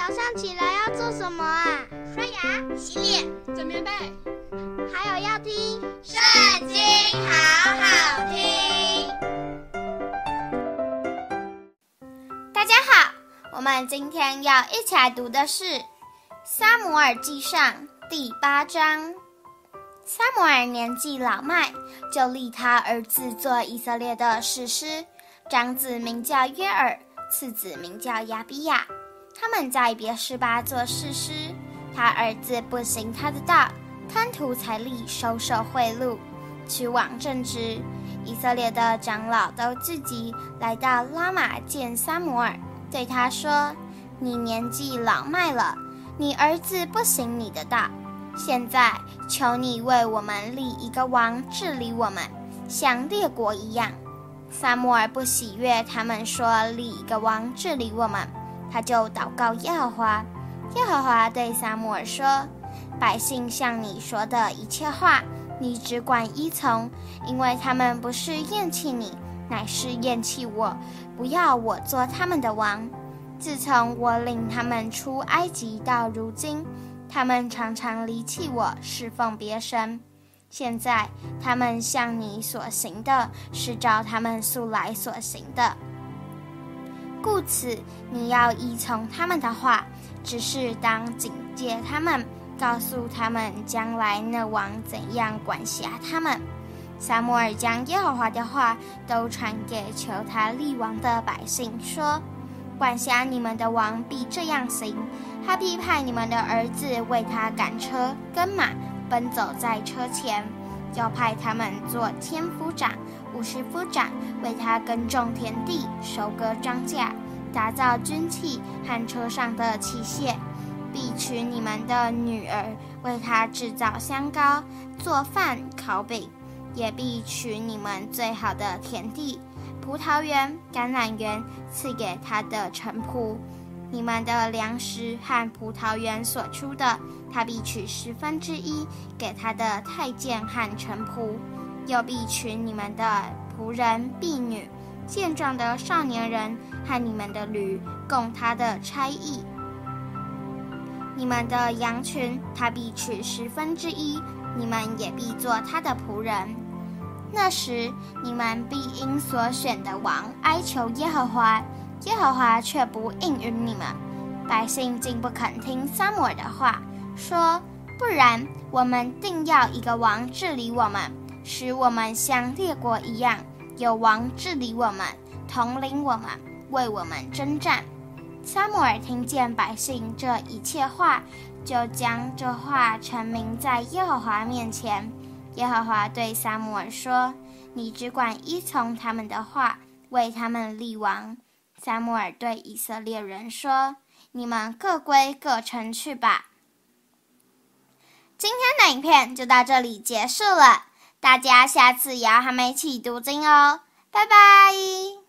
早上起来要做什么啊？刷牙、洗脸、整棉被，还有要听《圣经》，好好听。大家好，我们今天要一起来读的是《撒母耳记上》第八章。撒母耳年纪老迈，就立他儿子做以色列的士师，长子名叫约珥，次子名叫亚比亚。他们在别是巴做士师。他儿子不行他的道，贪图财利，收受贿赂，屈枉正直。以色列的长老都聚集来到拉玛见撒母耳，对他说：“你年纪老迈了，你儿子不行你的道。”现在求你为我们立一个王治理我们，像列国一样。撒母耳不喜悦他们说立一个王治理我们，他就祷告耶和华。耶和华对撒母耳说：“百姓向你说的一切话，你只管依从，因为他们不是厌弃你，乃是厌弃我，不要我做他们的王。自从我领他们出埃及到如今。”他们常常离弃我，侍奉别神。现在他们向你所行的，是照他们素来所行的。故此，你要依从他们的话，只是当警戒他们，告诉他们将来那王怎样管辖他们。撒母耳将耶和华的话都传给求他立王的百姓，说。管辖你们的王必这样行，他必派你们的儿子为他赶车跟马，奔走在车前；要派他们做千夫长、五十夫长，为他耕种田地、收割庄稼、打造军器和车上的器械；必娶你们的女儿，为他制造香膏、做饭、烤饼；也必取你们最好的田地。葡萄园、橄榄园赐给他的臣仆，你们的粮食和葡萄园所出的，他必取十分之一给他的太监和臣仆，又必取你们的仆人、婢女、健壮的少年人和你们的驴，供他的差役。你们的羊群，他必取十分之一，你们也必做他的仆人。那时，你们必因所选的王哀求耶和华，耶和华却不应允你们。百姓竟不肯听撒母耳的话，说：“不然，我们定要一个王治理我们，使我们像列国一样，有王治理我们，统领我们，为我们征战。”撒母耳听见百姓这一切话，就将这话陈明在耶和华面前。耶和华对撒母耳说：“你只管依从他们的话，为他们立王。”撒母尔对以色列人说：“你们各归各城去吧。”今天的影片就到这里结束了，大家下次也要和我们一起读经哦，拜拜。